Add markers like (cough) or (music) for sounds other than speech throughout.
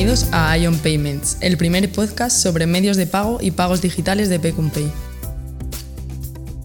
bienvenidos a Ion Payments, el primer podcast sobre medios de pago y pagos digitales de Pay.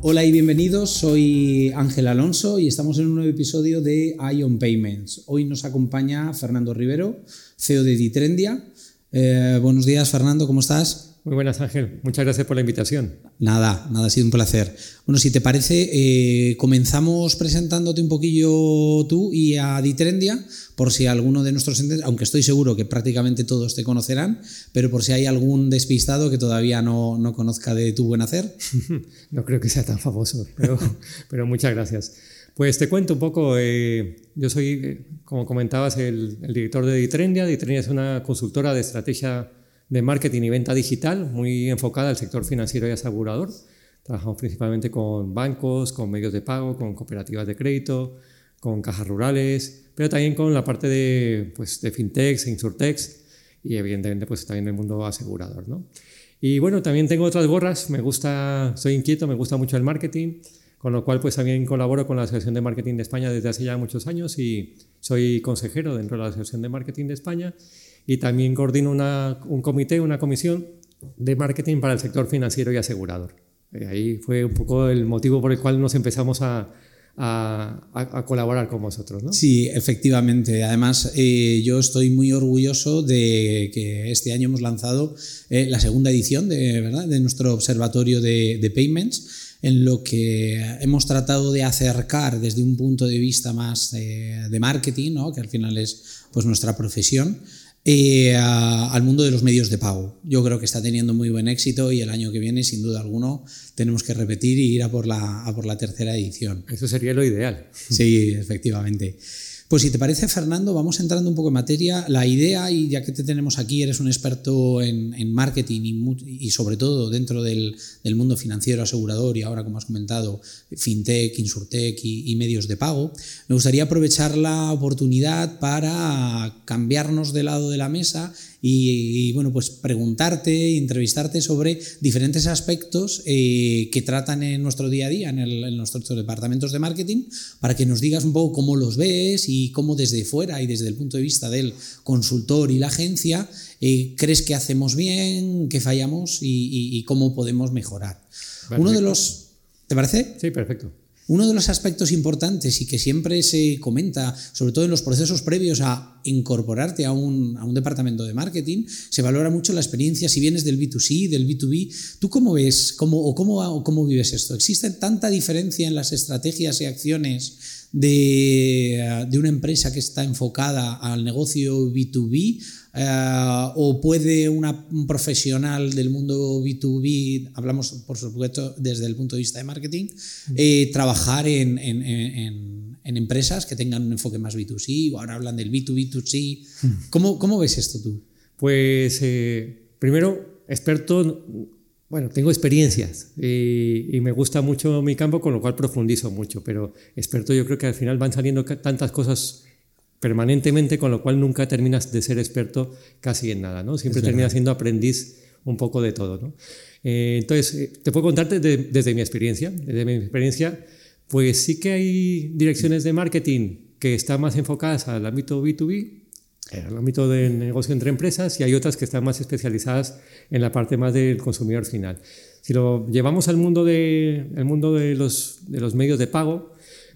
Hola y bienvenidos, soy Ángel Alonso y estamos en un nuevo episodio de Ion Payments. Hoy nos acompaña Fernando Rivero, CEO de Ditrendia. Eh, buenos días Fernando, ¿cómo estás? Muy buenas, Ángel. Muchas gracias por la invitación. Nada, nada, ha sido un placer. Bueno, si te parece, eh, comenzamos presentándote un poquillo tú y a Ditrendia, por si alguno de nuestros aunque estoy seguro que prácticamente todos te conocerán, pero por si hay algún despistado que todavía no, conozca de tu buen hacer. (laughs) no creo que sea tan famoso, pero, (laughs) pero muchas gracias. Pues te cuento un poco, eh, yo soy, eh, como comentabas, el, el director de Ditrendia. Ditrendia es una consultora de estrategia de marketing y venta digital, muy enfocada al sector financiero y asegurador. Trabajamos principalmente con bancos, con medios de pago, con cooperativas de crédito, con cajas rurales, pero también con la parte de, pues, de fintechs, insurtechs y evidentemente pues también el mundo asegurador. ¿no? Y bueno, también tengo otras gorras, me gusta, soy inquieto, me gusta mucho el marketing, con lo cual pues también colaboro con la Asociación de Marketing de España desde hace ya muchos años y soy consejero dentro de la Asociación de Marketing de España y también coordino un comité, una comisión de marketing para el sector financiero y asegurador. Eh, ahí fue un poco el motivo por el cual nos empezamos a, colaborar con vosotros. ¿no? Sí, efectivamente. Además, eh, yo estoy muy orgulloso de que este año hemos lanzado eh, la segunda edición de, ¿verdad? de nuestro observatorio de, de, payments, en lo que hemos tratado de acercar desde un punto de vista más de marketing, ¿no? que al final es pues, nuestra profesión, eh, al mundo de los medios de pago. Yo creo que está teniendo muy buen éxito y el año que viene, sin duda alguno, tenemos que repetir y ir a por la, a por la tercera edición. Eso sería lo ideal. Sí, efectivamente. Pues si te parece, Fernando, vamos entrando un poco en materia. La idea, y ya que te tenemos aquí, eres un experto en, marketing y, sobre todo dentro del, mundo financiero, asegurador y ahora, como has comentado, fintech, insurtech y, medios de pago, me gustaría aprovechar la oportunidad para cambiarnos de lado de la mesa y, bueno, pues preguntarte, entrevistarte sobre diferentes aspectos eh, que tratan en nuestro día a día, en, en, nuestros departamentos de marketing, para que nos digas un poco cómo los ves y cómo desde fuera y desde el punto de vista del consultor y la agencia, eh, crees que hacemos bien, que fallamos y, y cómo podemos mejorar. Uno de los... ¿Te parece? Sí, perfecto. Uno de los aspectos importantes y que siempre se comenta, sobre todo en los procesos previos a incorporarte a un, departamento de marketing, se valora mucho la experiencia, si vienes del B2C, del B2B. ¿Tú cómo ves cómo, o, cómo, cómo vives esto? ¿Existe tanta diferencia en las estrategias y acciones de, de una empresa que está enfocada al negocio B2B eh, o puede un profesional del mundo B2B, hablamos por supuesto desde el punto de vista de marketing, eh, trabajar en, en, en, empresas que tengan un enfoque más B2C o ahora hablan del B2B2C. ¿Cómo, cómo ves esto tú? Pues eh, primero, experto, bueno, tengo experiencias y, y, me gusta mucho mi campo, con lo cual profundizo mucho, pero experto yo creo que al final van saliendo tantas cosas permanentemente, con lo cual nunca terminas de ser experto casi en nada, ¿no? Siempre terminas siendo aprendiz un poco de todo, ¿no? Eh, entonces, eh, te puedo contarte desde mi experiencia. Desde mi experiencia, pues sí que hay direcciones de marketing que están más enfocadas al ámbito B2B, al ámbito del negocio entre empresas, y hay otras que están más especializadas en la parte más del consumidor final. Si lo llevamos al mundo de, el mundo de, los, de los medios de pago,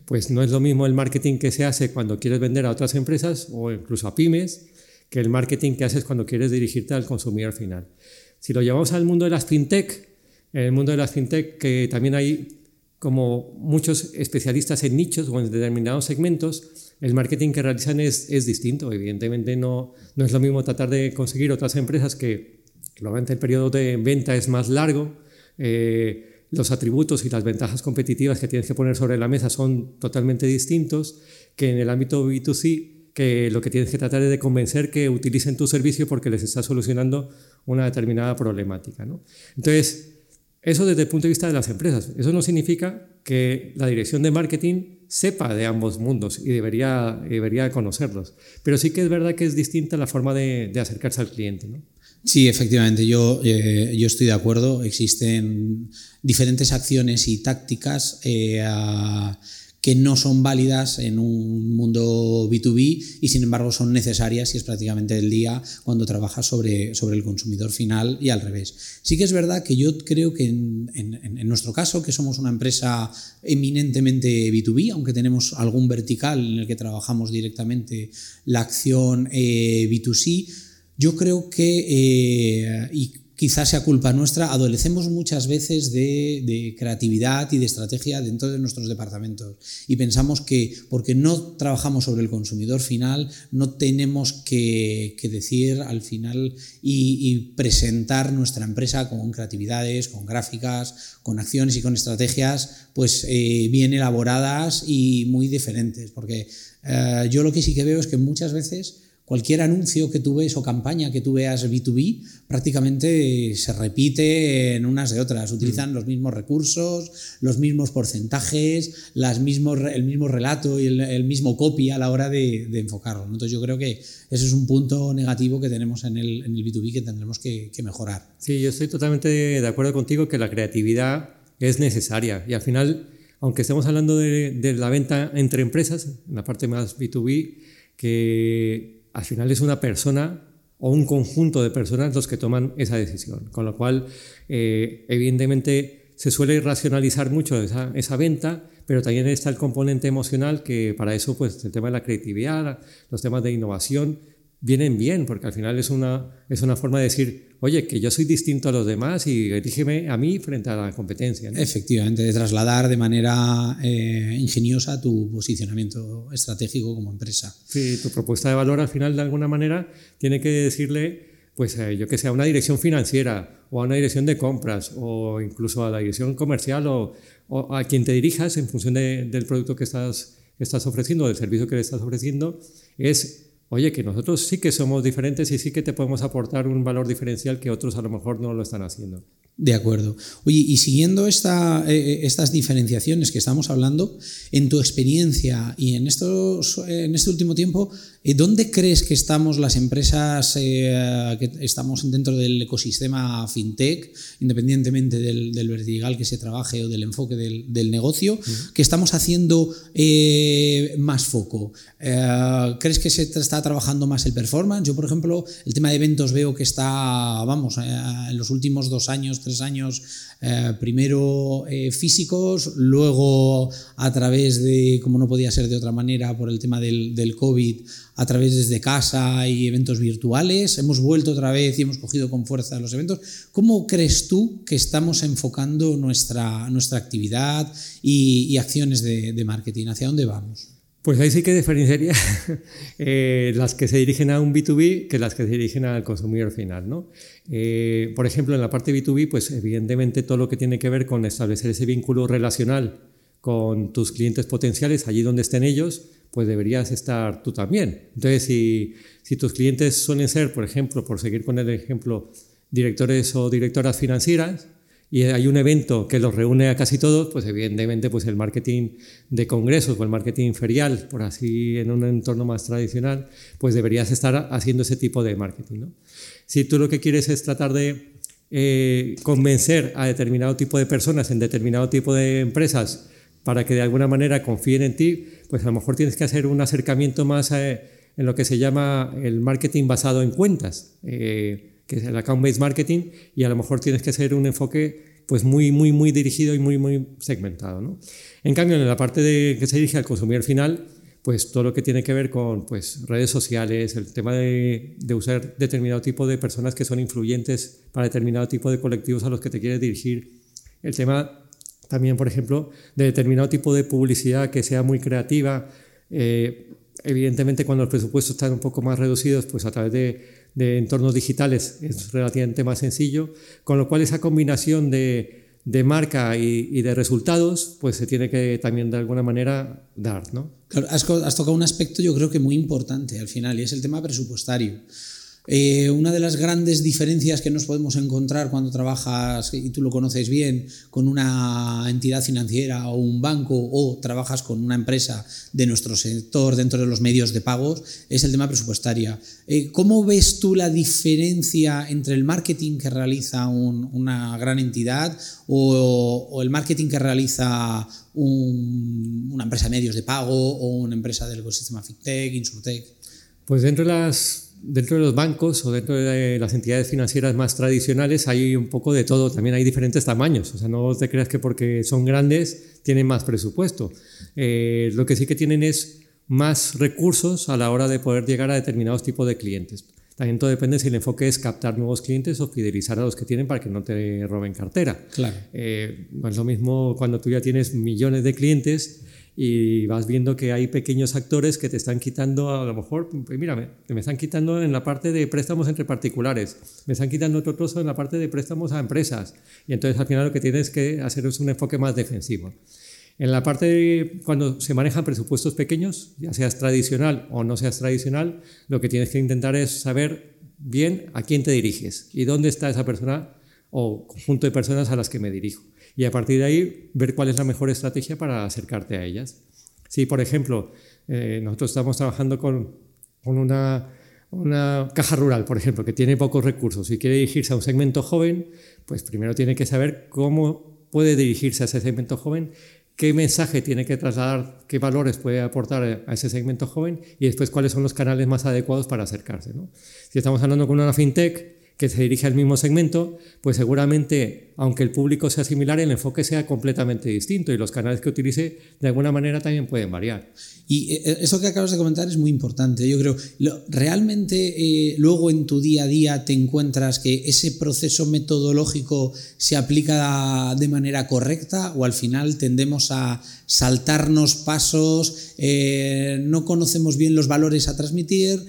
pues no es lo mismo el marketing que se hace cuando quieres vender a otras empresas o incluso a pymes que el marketing que haces cuando quieres dirigirte al consumidor final. Si lo llevamos al mundo de las fintech, en el mundo de las fintech que también hay como muchos especialistas en nichos o en determinados segmentos, el marketing que realizan es, es distinto. Evidentemente no, no es lo mismo tratar de conseguir otras empresas que normalmente el periodo de venta es más largo, eh, los atributos y las ventajas competitivas que tienes que poner sobre la mesa son totalmente distintos que en el ámbito B2C, que lo que tienes que tratar es de convencer que utilicen tu servicio porque les está solucionando una determinada problemática. ¿no? Entonces, eso desde el punto de vista de las empresas. Eso no significa que la dirección de marketing sepa de ambos mundos y debería, debería conocerlos. Pero sí que es verdad que es distinta la forma de, de acercarse al cliente. ¿no? Sí, efectivamente, yo, eh, yo estoy de acuerdo. Existen diferentes acciones y tácticas eh, que no son válidas en un mundo B2B y sin embargo son necesarias y es prácticamente el día cuando trabajas sobre, sobre el consumidor final y al revés. Sí que es verdad que yo creo que en, en, nuestro caso, que somos una empresa eminentemente B2B, aunque tenemos algún vertical en el que trabajamos directamente la acción eh, B2C, yo creo que, eh, quizás sea culpa nuestra, adolecemos muchas veces de, creatividad y de estrategia dentro de nuestros departamentos. Y pensamos que porque no trabajamos sobre el consumidor final, no tenemos que, decir al final y, presentar nuestra empresa con creatividades, con gráficas, con acciones y con estrategias pues eh, bien elaboradas y muy diferentes, porque eh, yo lo que sí que veo es que muchas veces Cualquier anuncio que tú ves o campaña que tú veas B2B prácticamente se repite en unas de otras. Utilizan mm. los mismos recursos, los mismos porcentajes, las mismos, el mismo relato y el, mismo copy a la hora de, enfocarlo. Entonces yo creo que ese es un punto negativo que tenemos en el, en el B2B que tendremos que, mejorar. Sí, yo estoy totalmente de acuerdo contigo que la creatividad es necesaria y al final, aunque estemos hablando de, de la venta entre empresas, en la parte más B2B, que al final es una persona o un conjunto de personas los que toman esa decisión. Con lo cual, eh, evidentemente, se suele racionalizar mucho esa, esa, venta, pero también está el componente emocional que para eso, pues el tema de la creatividad, los temas de innovación, vienen bien, porque al final es una, es una forma de decir, oye, que yo soy distinto a los demás y erígeme a mí frente a la competencia. Efectivamente, de trasladar de manera eh, ingeniosa tu posicionamiento estratégico como empresa. Sí, tu propuesta de valor al final de alguna manera tiene que decirle, pues eh, yo que sé, a una dirección financiera o a una dirección de compras o incluso a la dirección comercial o, a quien te dirijas en función del producto que estás, que estás ofreciendo, del servicio que le estás ofreciendo, es oye, que nosotros sí que somos diferentes y sí que te podemos aportar un valor diferencial que otros a lo mejor no lo están haciendo. De acuerdo. Oye, y siguiendo esta, eh, eh, estas diferenciaciones que estamos hablando, en tu experiencia y en, estos, en este último tiempo, eh, ¿dónde crees que estamos las empresas que estamos dentro del ecosistema fintech, independientemente del, del vertical que se trabaje o del enfoque del, del negocio, que estamos haciendo más foco? ¿Crees que se está trabajando más el performance? Yo, por ejemplo, el tema de eventos veo que está, vamos, en los últimos dos años, años, eh, primero eh, físicos, luego a través de, como no podía ser de otra manera, por el tema del, COVID, a través desde casa y eventos virtuales. Hemos vuelto otra vez y hemos cogido con fuerza los eventos. ¿Cómo crees tú que estamos enfocando nuestra, nuestra actividad y, acciones de marketing? ¿Hacia dónde vamos? Pues ahí sí que diferenciaría (laughs) eh, las que se dirigen a un B2B que las que se dirigen al consumidor final. ¿no? Eh, por ejemplo, en la parte B2B, pues evidentemente todo lo que tiene que ver con establecer ese vínculo relacional con tus clientes potenciales, allí donde estén ellos, pues deberías estar tú también. Entonces, si, si tus clientes suelen ser, por ejemplo, por seguir con el ejemplo, directores o directoras financieras, y hay un evento que los reúne a casi todos, pues evidentemente pues el marketing de congresos o el marketing ferial, por así en un entorno más tradicional, pues deberías estar haciendo ese tipo de marketing. ¿no? Si tú lo que quieres es tratar de eh, convencer a determinado tipo de personas en determinado tipo de empresas para que de alguna manera confíen en ti, pues a lo mejor tienes que hacer un acercamiento más eh, en lo que se llama el marketing basado en cuentas. Eh, que es el account-based marketing, y a lo mejor tienes que hacer un enfoque pues muy, muy, muy dirigido y muy, muy segmentado. ¿no? En cambio, en la parte de, que se dirige al consumidor final, pues todo lo que tiene que ver con pues, redes sociales, el tema de, de, usar determinado tipo de personas que son influyentes para determinado tipo de colectivos a los que te quieres dirigir, el tema también, por ejemplo, de determinado tipo de publicidad que sea muy creativa. Eh, evidentemente, cuando los presupuestos están un poco más reducidos, pues a través de de entornos digitales es relativamente más sencillo, con lo cual esa combinación de, de marca y, de resultados, pues se tiene que también de alguna manera dar, ¿no? has, has, tocado un aspecto yo creo que muy importante al final y es el tema presupuestario. Eh, una de las grandes diferencias que nos podemos encontrar cuando trabajas, y tú lo conoces bien, con una entidad financiera o un banco o trabajas con una empresa de nuestro sector dentro de los medios de pagos, es el tema presupuestaria. Eh, ¿Cómo ves tú la diferencia entre el marketing que realiza una gran entidad o, el marketing que realiza una empresa de medios de pago o una empresa del ecosistema FinTech, Insurtech? Pues dentro de las dentro de los bancos o dentro de las entidades financieras más tradicionales hay un poco de todo, también hay diferentes tamaños, o sea, no te creas que porque son grandes tienen más presupuesto. Eh, lo que sí que tienen es más recursos a la hora de poder llegar a determinados tipos de clientes. También todo depende si el enfoque es captar nuevos clientes o fidelizar a los que tienen para que no te roben cartera. Claro. Eh, es lo mismo cuando tú ya tienes millones de clientes y vas viendo que hay pequeños actores que te están quitando, a lo mejor, pues mira, me, me están quitando en la parte de préstamos entre particulares, me están quitando otro trozo en la parte de préstamos a empresas. Y entonces al final lo que tienes que hacer es un enfoque más defensivo. En la parte de cuando se manejan presupuestos pequeños, ya seas tradicional o no seas tradicional, lo que tienes que intentar es saber bien a quién te diriges y dónde está esa persona o conjunto de personas a las que me dirijo y a partir de ahí ver cuál es la mejor estrategia para acercarte a ellas. Si, por ejemplo, eh, nosotros estamos trabajando con, con una, una, caja rural, por ejemplo, que tiene pocos recursos y quiere dirigirse a un segmento joven, pues primero tiene que saber cómo puede dirigirse a ese segmento joven, qué mensaje tiene que trasladar, qué valores puede aportar a ese segmento joven y después cuáles son los canales más adecuados para acercarse. ¿no? Si estamos hablando con una fintech, que se dirige al mismo segmento, pues seguramente, aunque el público sea similar, el enfoque sea completamente distinto y los canales que utilice de alguna manera también pueden variar. Y eh, eso que acabas de comentar es muy importante. Yo creo, ¿realmente eh, luego en tu día a día te encuentras que ese proceso metodológico se aplica de manera correcta o al final tendemos a saltarnos pasos, eh, no conocemos bien los valores a transmitir,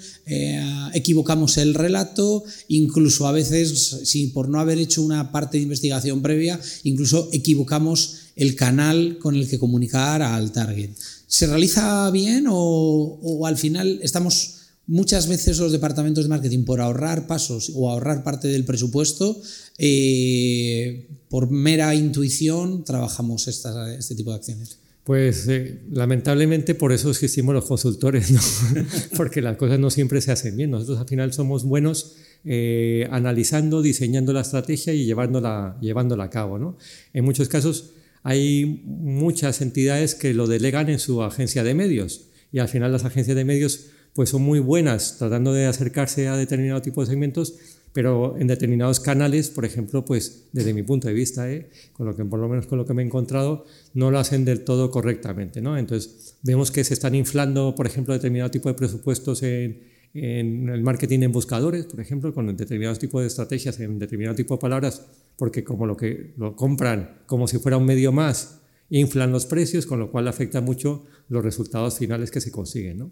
equivocamos el relato, incluso a veces, si por no haber hecho una parte de investigación previa, incluso equivocamos el canal con el que comunicar al target. ¿Se realiza bien o, al final estamos muchas veces los departamentos de marketing por ahorrar pasos o ahorrar parte del presupuesto, eh, por mera intuición trabajamos este tipo de acciones? Pues eh, lamentablemente por eso existimos los consultores, ¿no? (laughs) porque las cosas no siempre se hacen bien. Nosotros al final somos buenos eh, analizando, diseñando la estrategia y llevándola, llevándola a cabo. ¿no? En muchos casos hay muchas entidades que lo delegan en su agencia de medios y al final las agencias de medios pues son muy buenas tratando de acercarse a determinado tipo de segmentos, pero en determinados canales, por ejemplo, pues desde mi punto de vista, ¿eh? con lo que por lo menos con lo que me he encontrado, no lo hacen del todo correctamente, ¿no? Entonces vemos que se están inflando, por ejemplo, determinado tipo de presupuestos en, en el marketing en buscadores, por ejemplo, con determinados tipos de estrategias, en determinado tipo de palabras, porque como lo que lo compran como si fuera un medio más, inflan los precios, con lo cual afecta mucho los resultados finales que se consiguen. ¿no?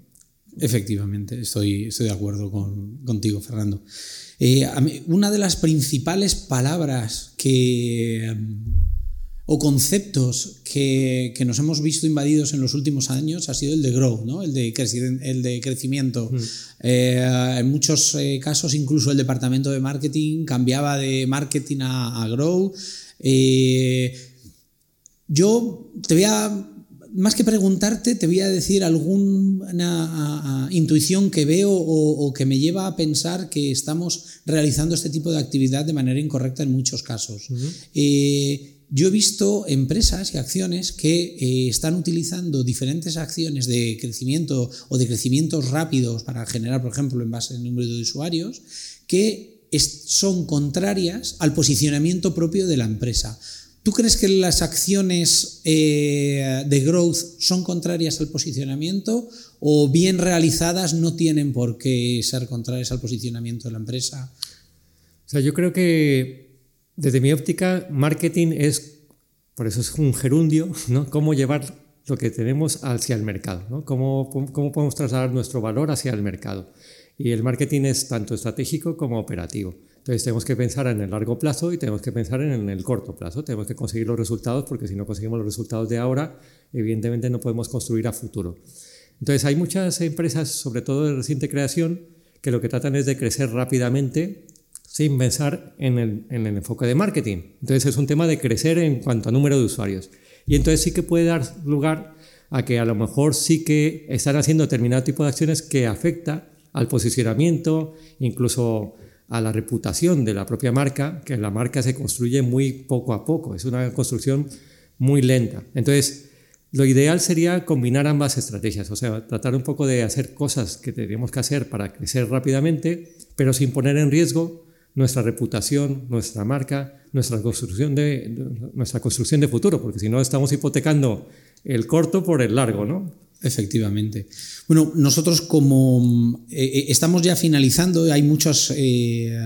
Efectivamente, estoy, estoy de acuerdo con, contigo, Fernando. Eh, una de las principales palabras que o conceptos que, nos hemos visto invadidos en los últimos años ha sido el de growth, ¿no? el, de el de crecimiento. Mm. Eh, en muchos eh, casos incluso el departamento de marketing cambiaba de marketing a, a grow. Eh, yo te voy a, más que preguntarte, te voy a decir alguna intuición que veo o, que me lleva a pensar que estamos realizando este tipo de actividad de manera incorrecta en muchos casos. Yo he visto empresas y acciones que eh, están utilizando diferentes acciones de crecimiento o de crecimientos rápidos para generar, por ejemplo, en base al número de usuarios, que son contrarias al posicionamiento propio de la empresa. ¿Tú crees que las acciones eh, de growth son contrarias al posicionamiento o bien realizadas no tienen por qué ser contrarias al posicionamiento de la empresa? O sea, yo creo que desde mi óptica, marketing es, por eso es un gerundio, ¿no? Cómo llevar lo que tenemos hacia el mercado, ¿no? Cómo, cómo podemos trasladar nuestro valor hacia el mercado. Y el marketing es tanto estratégico como operativo. Entonces tenemos que pensar en el largo plazo y tenemos que pensar en el corto plazo. Tenemos que conseguir los resultados porque si no conseguimos los resultados de ahora, evidentemente no podemos construir a futuro. Entonces hay muchas empresas, sobre todo de reciente creación, que lo que tratan es de crecer rápidamente sin pensar en el, en el enfoque de marketing. Entonces es un tema de crecer en cuanto a número de usuarios. Y entonces sí que puede dar lugar a que a lo mejor sí que están haciendo determinado tipo de acciones que afecta al posicionamiento, incluso a la reputación de la propia marca, que la marca se construye muy poco a poco, es una construcción muy lenta. Entonces, lo ideal sería combinar ambas estrategias, o sea, tratar un poco de hacer cosas que tenemos que hacer para crecer rápidamente, pero sin poner en riesgo nuestra reputación, nuestra marca, nuestra construcción de, nuestra construcción de futuro, porque si no estamos hipotecando el corto por el largo, ¿no? Efectivamente. Bueno, nosotros como eh, eh, estamos ya finalizando, hay muchos eh,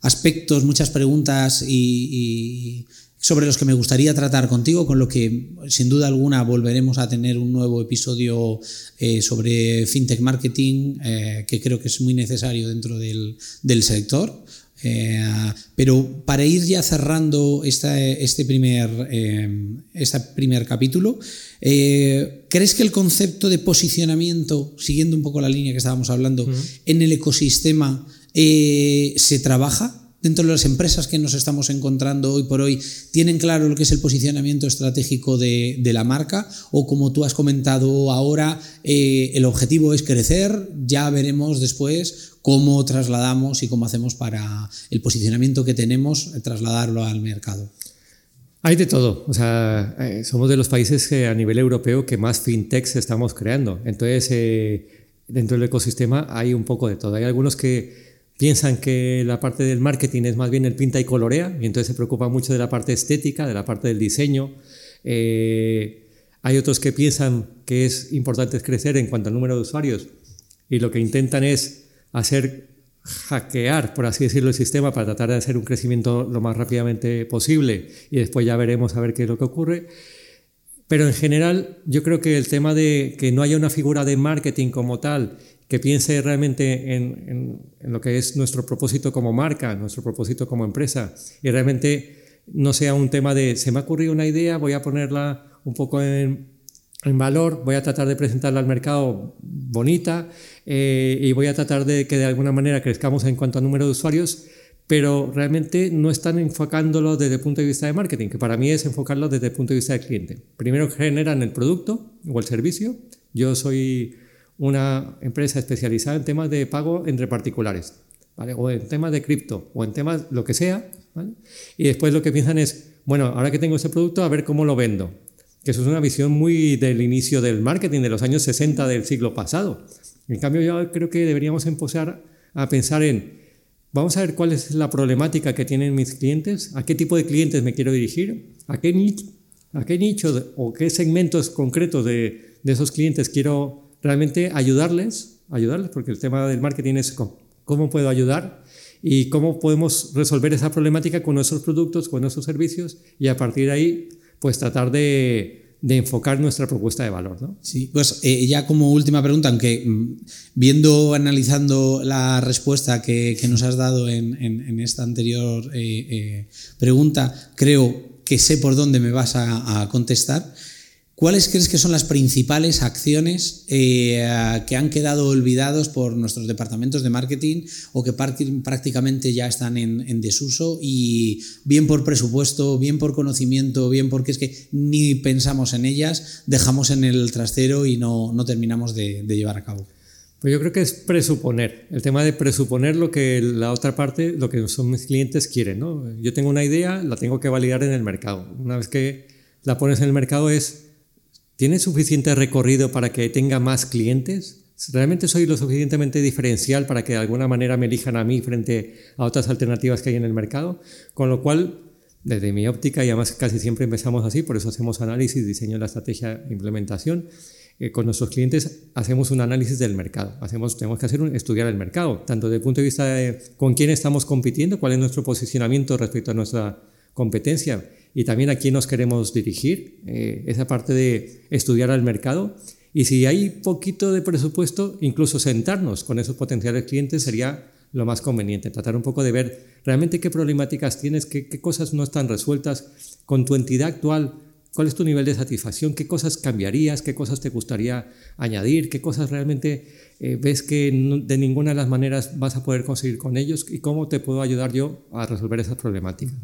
aspectos, muchas preguntas y, sobre los que me gustaría tratar contigo, con lo que sin duda alguna volveremos a tener un nuevo episodio sobre fintech marketing, que creo que es muy necesario dentro del, del sector. Eh, pero para ir ya cerrando este, primer, eh, este primer capítulo, eh, ¿crees que el concepto de posicionamiento, siguiendo un poco la línea que estábamos hablando, en el ecosistema se trabaja? dentro de las empresas que nos estamos encontrando hoy por hoy, tienen claro lo que es el posicionamiento estratégico de, la marca o como tú has comentado ahora, el objetivo es crecer, ya veremos después cómo trasladamos y cómo hacemos para el posicionamiento que tenemos, eh, trasladarlo al mercado. Hay de todo, o sea, eh, somos de los países que a nivel europeo que más fintechs estamos creando, entonces dentro del ecosistema hay un poco de todo, hay algunos que piensan que la parte del marketing es más bien el pinta y colorea, y entonces se preocupa mucho de la parte estética, de la parte del diseño. Eh, hay otros que piensan que es importante crecer en cuanto al número de usuarios y lo que intentan es hacer hackear, por así decirlo, el sistema para tratar de hacer un crecimiento lo más rápidamente posible y después ya veremos a ver qué es lo que ocurre. Pero en general yo creo que el tema de que no haya una figura de marketing como tal que piense realmente en, lo que es nuestro propósito como marca, nuestro propósito como empresa, y realmente no sea un tema de, se me ha ocurrido una idea, voy a ponerla un poco en, valor, voy a tratar de presentarla al mercado bonita eh, y voy a tratar de que de alguna manera crezcamos en cuanto a número de usuarios, pero realmente no están enfocándolo desde el punto de vista de marketing, que para mí es enfocarlo desde el punto de vista del cliente. Primero generan el producto o el servicio. Yo soy una empresa especializada en temas de pago entre particulares, ¿vale? o en temas de cripto, o en temas lo que sea, ¿vale? y después lo que piensan es, bueno, ahora que tengo ese producto, a ver cómo lo vendo. Que eso es una visión muy del inicio del marketing, de los años 60 del siglo pasado. En cambio, yo creo que deberíamos empezar a pensar en, vamos a ver cuál es la problemática que tienen mis clientes, a qué tipo de clientes me quiero dirigir, a qué nicho, a qué nicho o qué segmentos concretos de, de esos clientes quiero realmente ayudarles, ayudarles, porque el tema del marketing es cómo, puedo ayudar y cómo podemos resolver esa problemática con nuestros productos, con nuestros servicios y a partir de ahí, pues tratar de, enfocar nuestra propuesta de valor. ¿no? Sí, pues eh, ya como última pregunta, aunque mm, viendo, analizando la respuesta que, nos has dado en, esta anterior eh, eh, pregunta, creo que sé por dónde me vas a contestar. ¿Cuáles crees que son las principales acciones eh, que han quedado olvidados por nuestros departamentos de marketing o que prácticamente ya están en, desuso y bien por presupuesto, bien por conocimiento, bien porque es que ni pensamos en ellas, dejamos en el trastero y no, terminamos de, llevar a cabo? Pues yo creo que es presuponer, el tema de presuponer lo que la otra parte, lo que son mis clientes quieren. ¿no? Yo tengo una idea, la tengo que validar en el mercado. Una vez que la pones en el mercado es ¿Tiene suficiente recorrido para que tenga más clientes? ¿Realmente soy lo suficientemente diferencial para que de alguna manera me elijan a mí frente a otras alternativas que hay en el mercado? Con lo cual, desde mi óptica, y además casi siempre empezamos así, por eso hacemos análisis, diseño de la estrategia e implementación, eh, con nuestros clientes hacemos un análisis del mercado. Hacemos, tenemos que hacer un, estudiar el mercado, tanto desde el punto de vista de con quién estamos compitiendo, cuál es nuestro posicionamiento respecto a nuestra competencia y también a quién nos queremos dirigir, eh, esa parte de estudiar al mercado. Y si hay poquito de presupuesto, incluso sentarnos con esos potenciales clientes sería lo más conveniente, tratar un poco de ver realmente qué problemáticas tienes, qué, qué cosas no están resueltas con tu entidad actual, ¿Cuál es tu nivel de satisfacción? ¿Qué cosas cambiarías? ¿Qué cosas te gustaría añadir? ¿Qué cosas realmente eh, ves que de ninguna de las maneras vas a poder conseguir con ellos? ¿Y cómo te puedo ayudar yo a resolver esas problemáticas?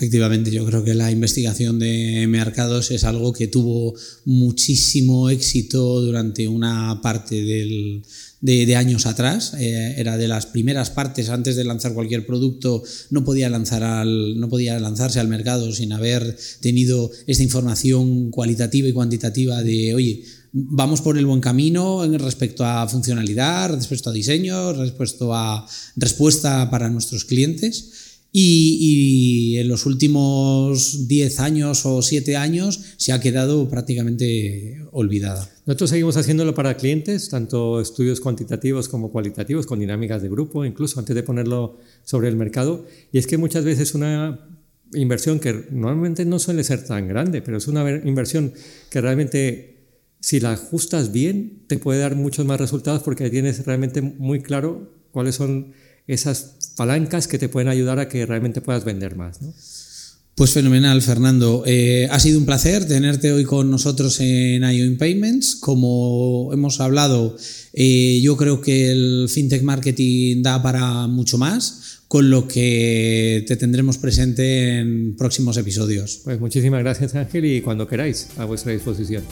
Efectivamente, yo creo que la investigación de mercados es algo que tuvo muchísimo éxito durante una parte del, de, años atrás. Eh, era de las primeras partes antes de lanzar cualquier producto. No podía, lanzar al, no podía lanzarse al mercado sin haber tenido esta información cualitativa y cuantitativa de, oye, vamos por el buen camino respecto a funcionalidad, respecto a diseño, respecto a respuesta para nuestros clientes. Y, en los últimos 10 años o 7 años se ha quedado prácticamente olvidada. Nosotros seguimos haciéndolo para clientes, tanto estudios cuantitativos como cualitativos, con dinámicas de grupo, incluso antes de ponerlo sobre el mercado. Y es que muchas veces una inversión que normalmente no suele ser tan grande, pero es una inversión que realmente si la ajustas bien te puede dar muchos más resultados porque tienes realmente muy claro cuáles son esas palancas que te pueden ayudar a que realmente puedas vender más. ¿no? Pues fenomenal, Fernando. Eh, ha sido un placer tenerte hoy con nosotros en IO Payments. Como hemos hablado, eh, yo creo que el fintech marketing da para mucho más, con lo que te tendremos presente en próximos episodios. Pues muchísimas gracias, Ángel, y cuando queráis, a vuestra disposición.